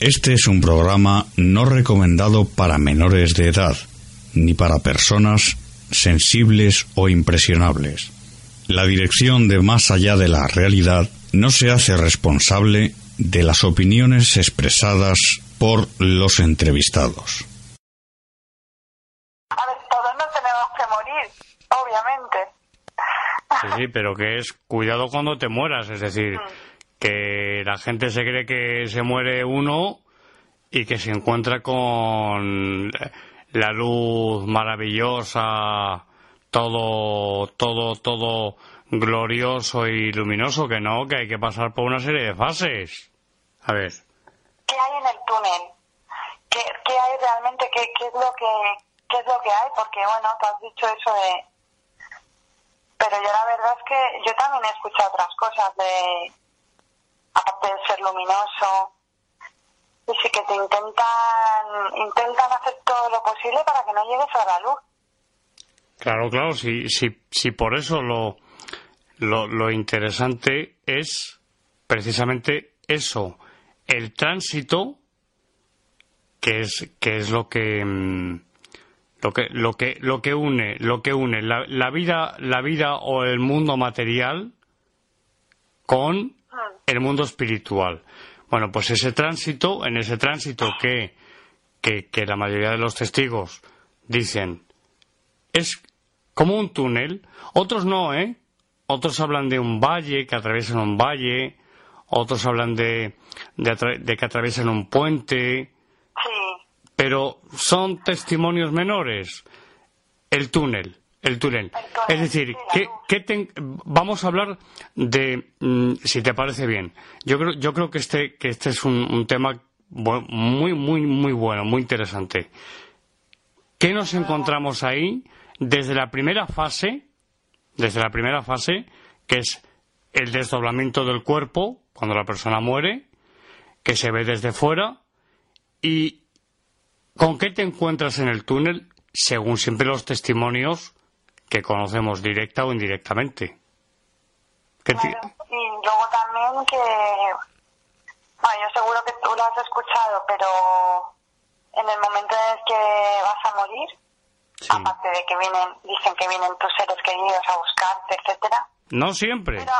Este es un programa no recomendado para menores de edad, ni para personas sensibles o impresionables. La dirección de Más allá de la realidad no se hace responsable de las opiniones expresadas por los entrevistados. A ver, todos no tenemos que morir, obviamente. Sí, sí, pero que es cuidado cuando te mueras, es decir, que la gente se cree que se muere uno y que se encuentra con la luz maravillosa, todo, todo, todo glorioso y luminoso, que no, que hay que pasar por una serie de fases. A ver. ¿Qué hay en el túnel? ¿Qué, qué hay realmente? ¿Qué, ¿Qué es lo que qué es lo que hay? Porque, bueno, tú has dicho eso de... Pero yo la verdad es que yo también he escuchado otras cosas de... Aparte de ser luminoso, y sí que te intentan intentan hacer todo lo posible para que no llegues a la luz. Claro, claro, sí, sí, sí por eso lo, lo, lo interesante es precisamente eso, el tránsito, que es, que es lo que mm, lo que lo que lo que une lo que une la, la vida la vida o el mundo material con el mundo espiritual. Bueno pues ese tránsito en ese tránsito que que, que la mayoría de los testigos dicen es como un túnel. Otros no eh otros hablan de un valle que atraviesan un valle. Otros hablan de de, de que atraviesan un puente. Pero son testimonios menores. El túnel, el túnel. Es decir, ¿qué, vamos a hablar de, mm, si te parece bien. Yo creo, yo creo que este, que este es un, un tema muy, muy, muy bueno, muy interesante. ¿Qué nos encontramos ahí desde la primera fase, desde la primera fase, que es el desdoblamiento del cuerpo cuando la persona muere, que se ve desde fuera, y ¿Con qué te encuentras en el túnel según siempre los testimonios que conocemos directa o indirectamente? ¿Qué ti- claro. Y luego también que... Bueno, yo seguro que tú lo has escuchado, pero en el momento en el que vas a morir, Sí. aparte de que vienen, dicen que vienen tus seres queridos a buscarte, etcétera, No siempre. Pero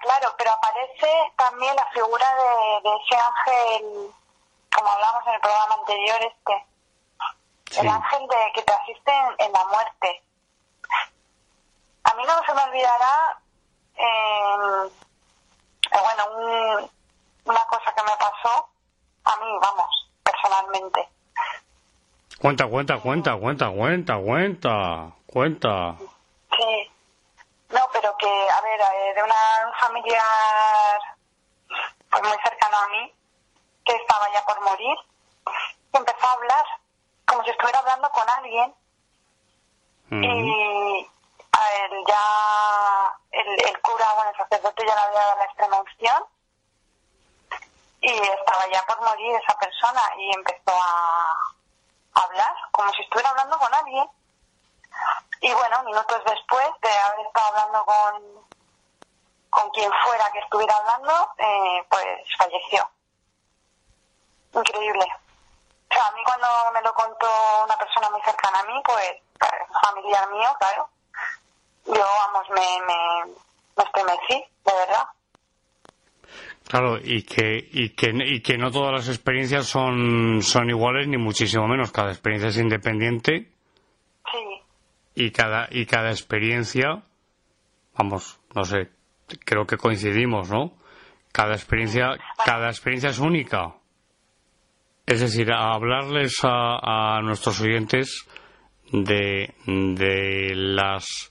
claro, pero aparece también la figura de, de ese ángel, como hablamos en el programa anterior, este, Sí. el ángel de que te asiste en, en la muerte. A mí no se me olvidará, eh, bueno, un- una cosa que me pasó, a mí, vamos, personalmente. Cuenta, cuenta, cuenta, cuenta, cuenta, cuenta, cuenta. Sí. No, pero que, a ver, eh, de una, un familiar pues muy cercano a mí, que estaba ya por morir, empezó a hablar como si estuviera hablando con alguien Mm. y él ya, el, el cura, bueno, el sacerdote ya le había dado la extrema unción y estaba ya por morir esa persona y empezó a hablar como si estuviera hablando con alguien. Y bueno, minutos después de haber estado hablando con, con quien fuera que estuviera hablando, eh, pues falleció. Increíble. O sea, a mí cuando me lo contó una persona muy cercana a mí, pues un familiar mío, claro, yo, vamos, me, me, me estremecí, de verdad. Claro, y que, y, que, y que no todas las experiencias son, son iguales, ni muchísimo menos. Cada experiencia es independiente Sí, y cada, y cada experiencia, vamos, no sé, creo que coincidimos, ¿no? Cada experiencia, cada experiencia es única. Es decir, a hablarles a, a nuestros oyentes de, de las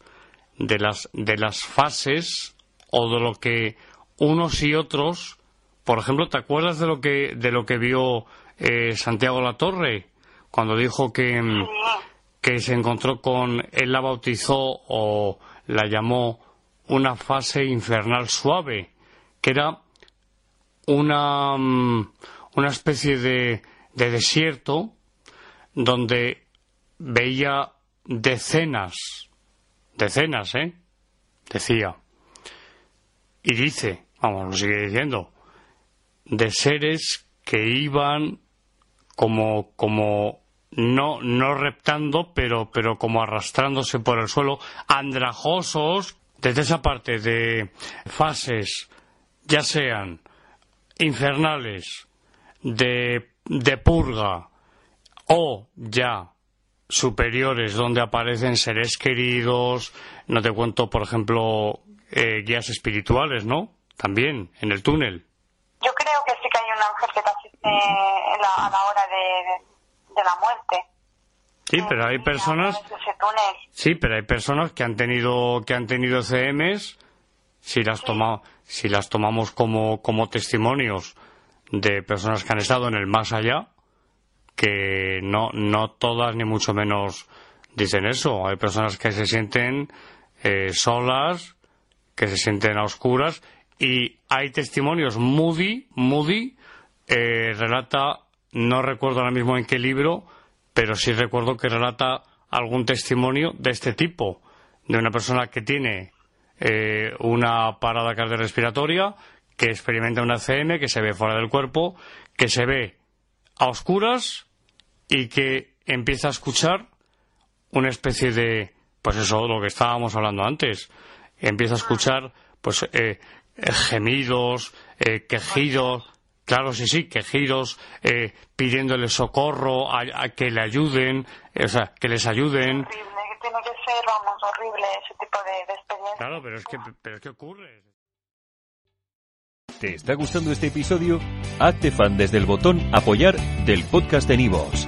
de las de las fases o de lo que unos y otros, por ejemplo, ¿te acuerdas de lo que de lo que vio eh, Santiago La Torre cuando dijo que mm, que se encontró con, él la bautizó o la llamó una fase infernal suave, que era una, mm, una especie de, de desierto donde veía decenas, decenas, ¿eh? Decía. Y dice, vamos, lo sigue diciendo, de seres que iban como, como no, no reptando, pero, pero como arrastrándose por el suelo, andrajosos, desde esa parte de fases, ya sean infernales, de, de purga, o ya superiores donde aparecen seres queridos, no te cuento, por ejemplo, eh, guías espirituales, ¿no? También, en el túnel. Yo creo que sí que hay un ángel que te asiste a la hora de, la muerte. Sí, pero hay personas. Sí, pero hay personas que han tenido que han tenido CMs. Si las si las tomamos como como testimonios de personas que han estado en el más allá, que no, no todas ni mucho menos dicen eso. Hay personas que se sienten eh, solas, que se sienten a oscuras y hay testimonios. Moody, Moody eh, relata, no recuerdo ahora mismo en qué libro, pero sí recuerdo que relata algún testimonio de este tipo, de una persona que tiene eh, una parada cardiorrespiratoria, que experimenta una CM, que se ve fuera del cuerpo, que se ve a oscuras y que empieza a escuchar una especie de, pues eso, lo que estábamos hablando antes. Empieza a escuchar, pues, eh, eh, gemidos, eh, quejidos, claro, sí, sí, quejidos, eh, pidiéndole socorro, a, que le ayuden, o sea, que les ayuden. Horrible, que tiene que ser, vamos, horrible ese tipo de, experiencia. Claro, pero es que, pero ¿qué ocurre? ¿Te está gustando este episodio? Hazte fan desde el botón apoyar del podcast de Nivos.